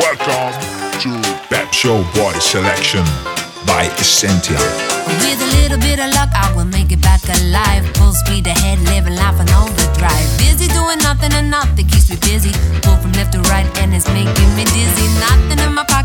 Welcome to Pep Show Boy Selection by Essentia. With a little bit of luck, I will make it back alive. Full speed ahead, living life on overdrive. Busy doing nothing and nothing keeps me busy. Pull from left to right, and it's making me dizzy. Nothing in my pocket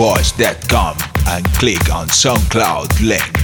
pepshowboys.com and click on SoundCloud link.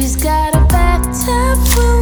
Baby's got a bathtub full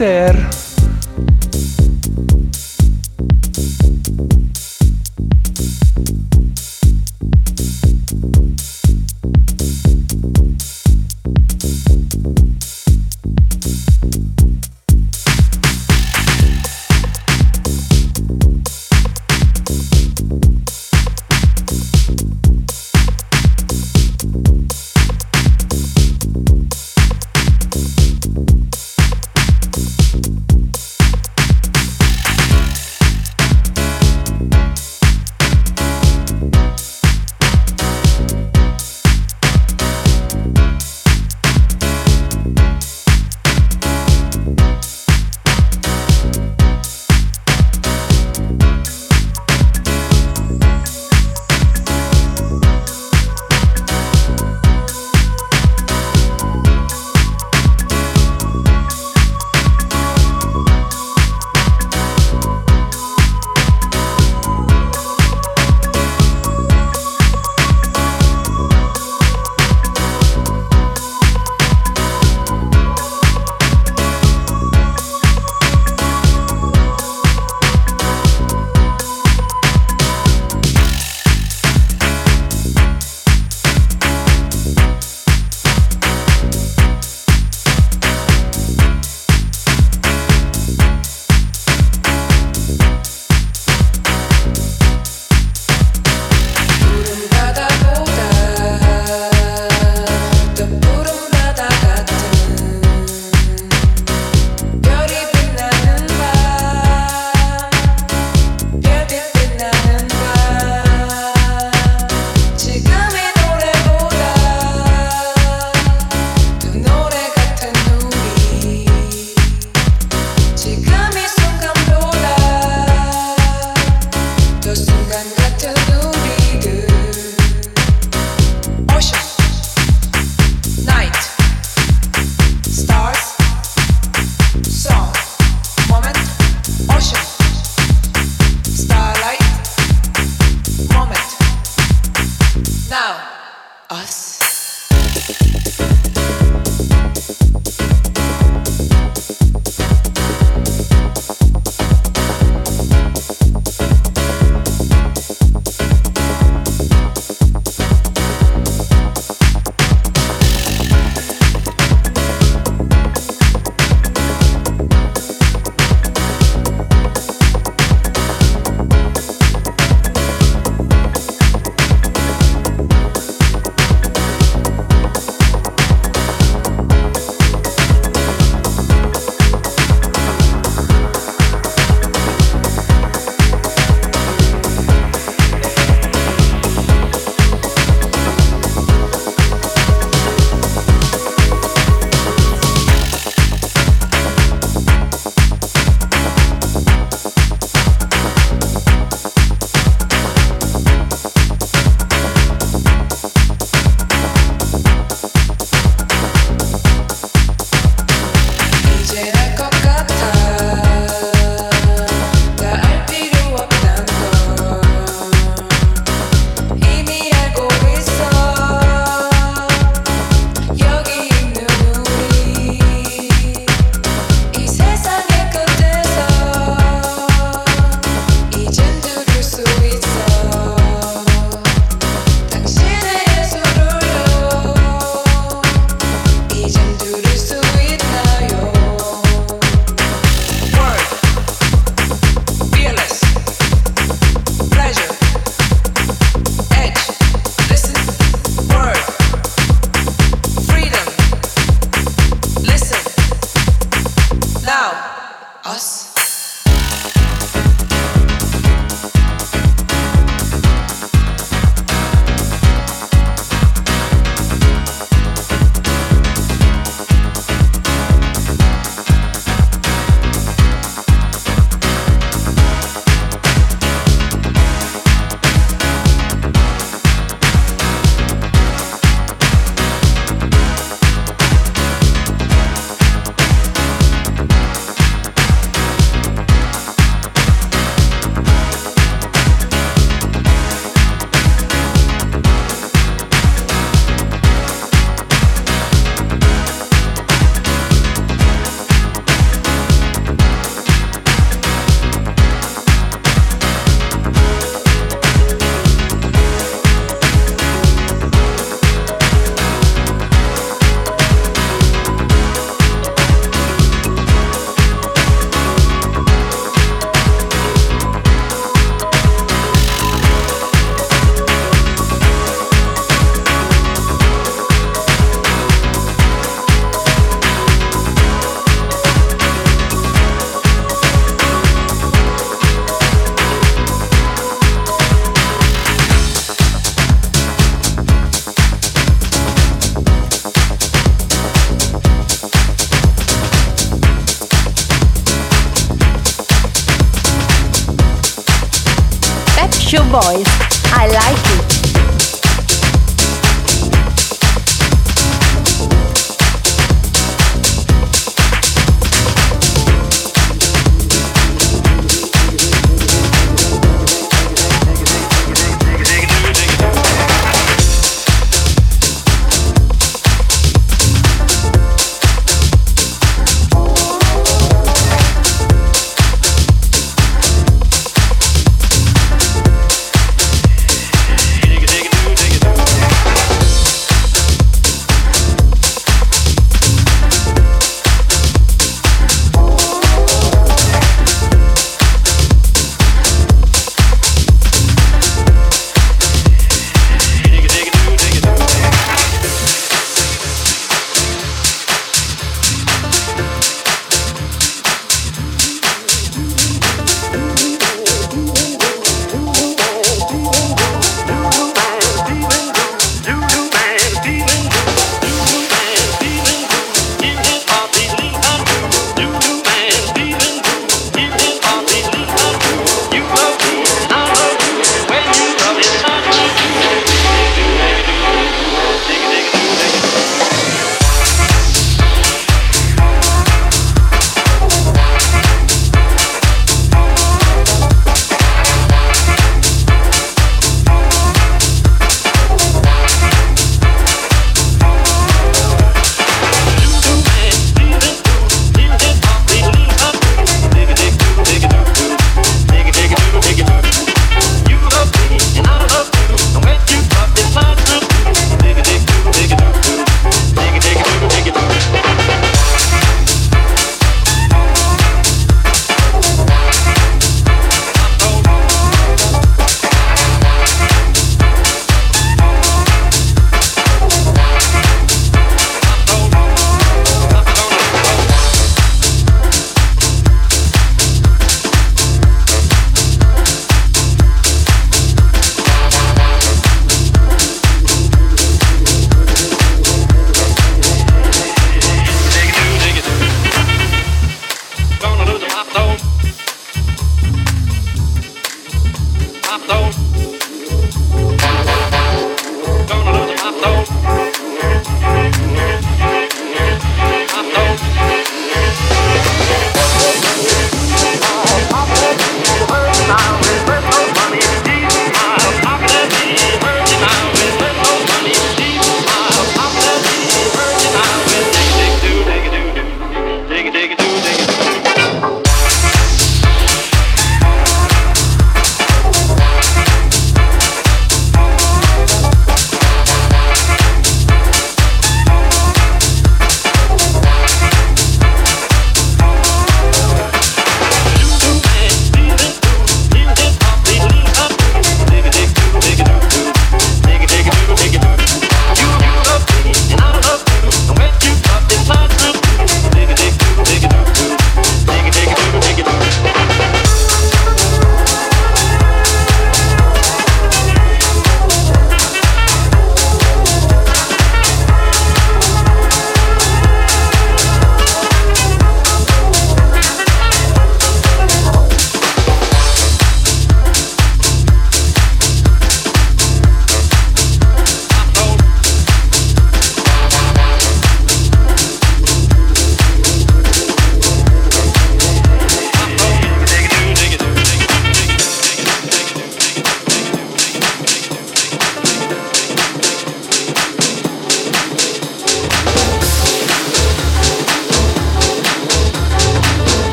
carácter!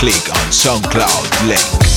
Click on SoundCloud link.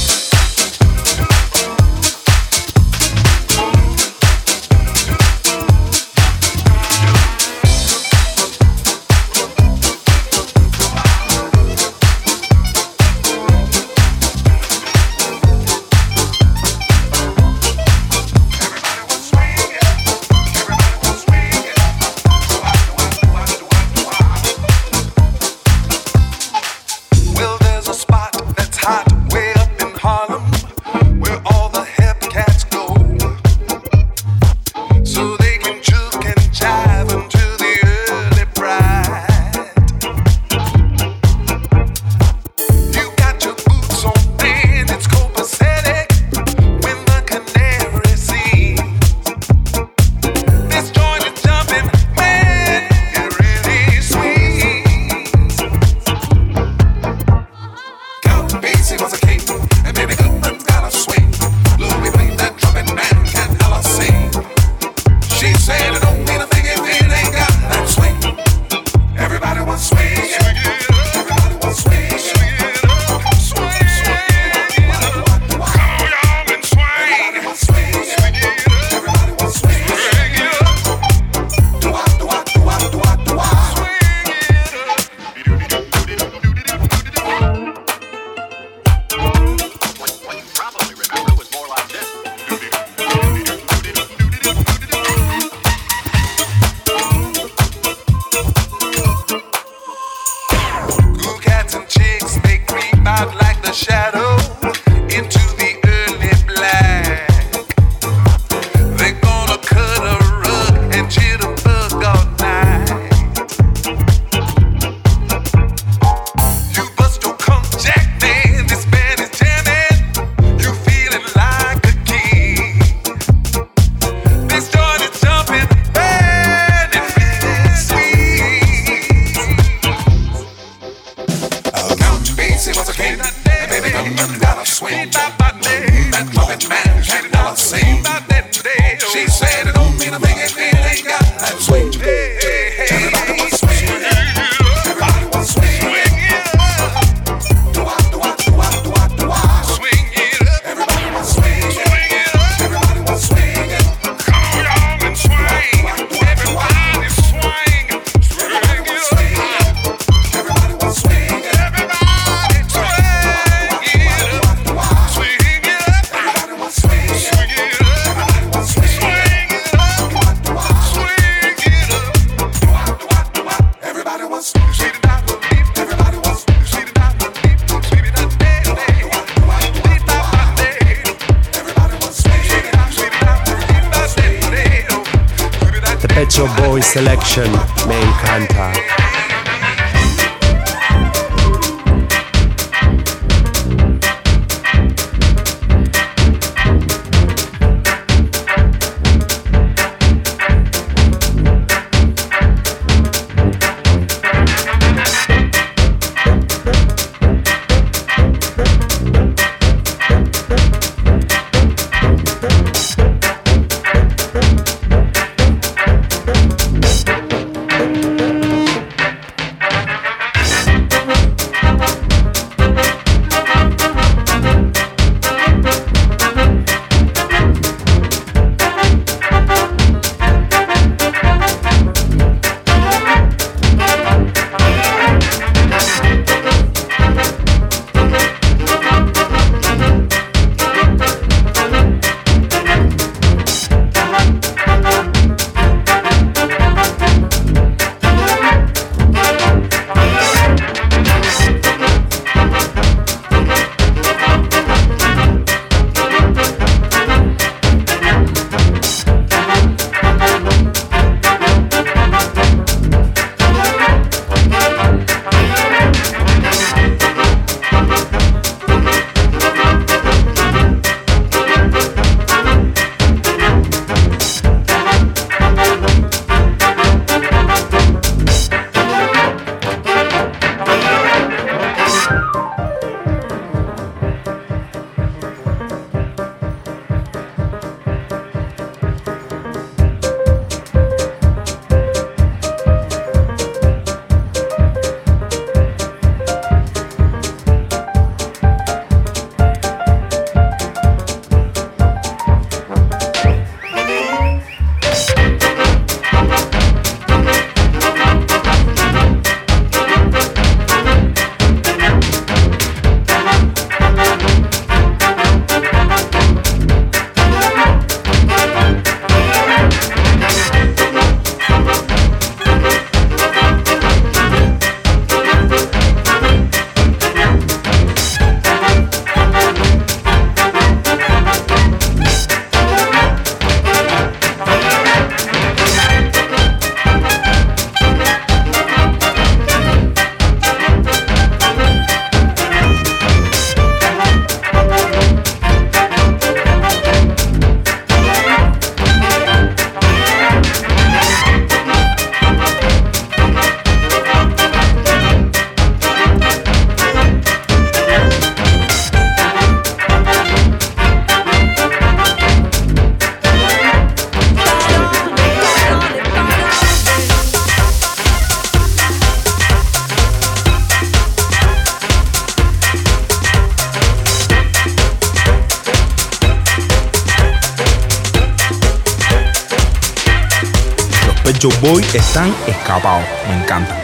Boy están escapados. Me encantan.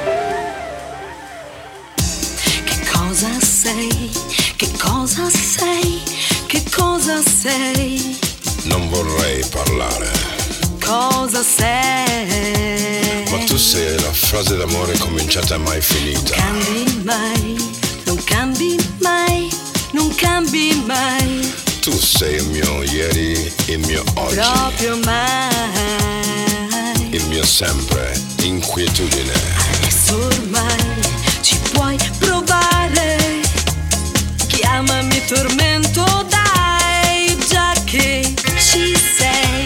Che cosa sei? Che cosa sei? Che cosa sei? Non vorrei parlare, Cosa sei? ma tu sei la frase d'amore cominciata e mai finita. Cambi mai, non cambi mai, non cambi mai, Tu sei il mio ieri, il mio oggi, proprio sempre, inquietudine. Adesso ormai ci puoi provare. Chiamami tormento, dai, già che ci sei.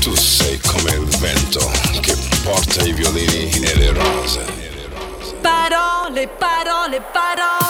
Tu sei come il vento che porta i violini e le rose. Parole, parole, parole. Parole,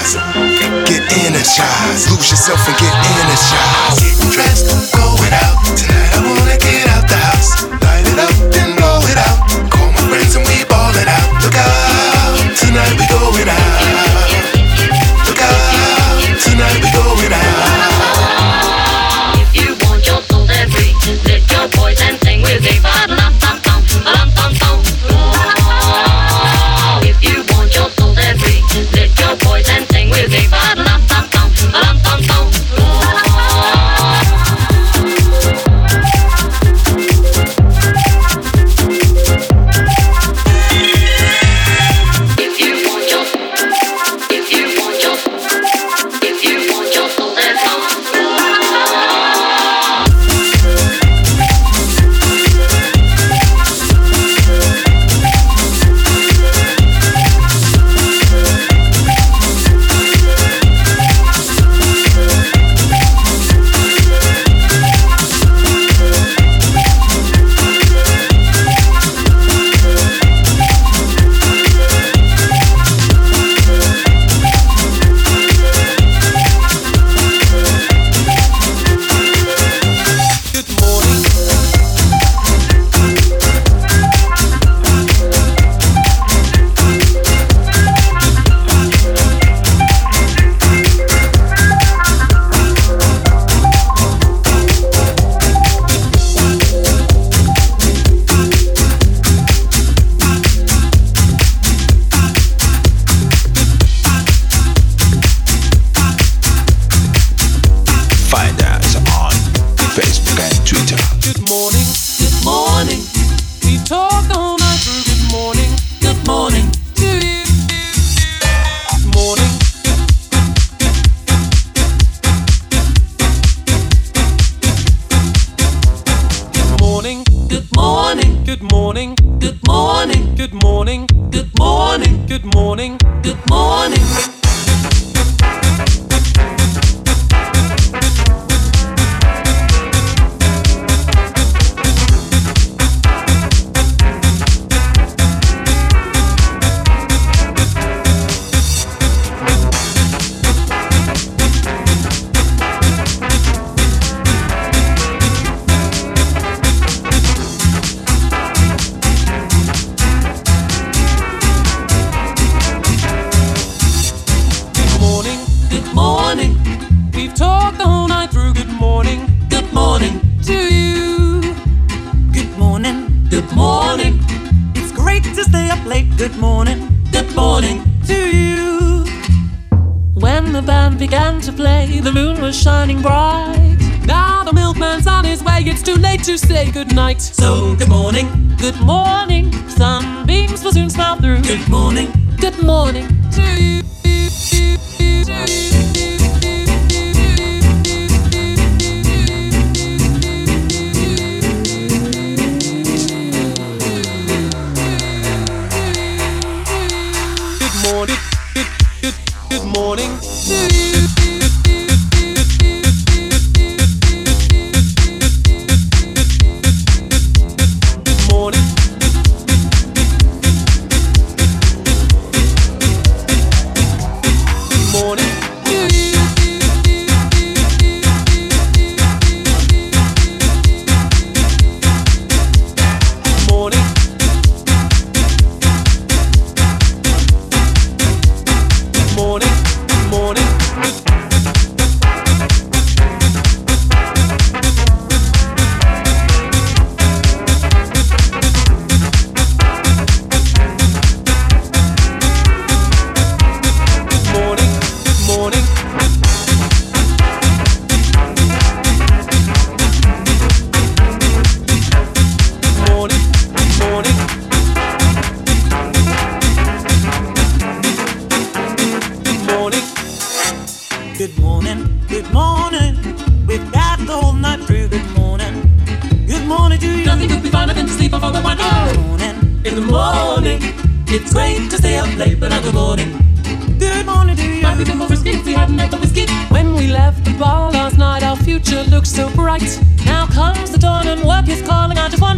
Get energized. Lose yourself and get energized. Get dressed. to say goodnight. So, good morning. Good morning.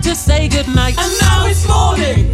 To say goodnight. And now it's morning.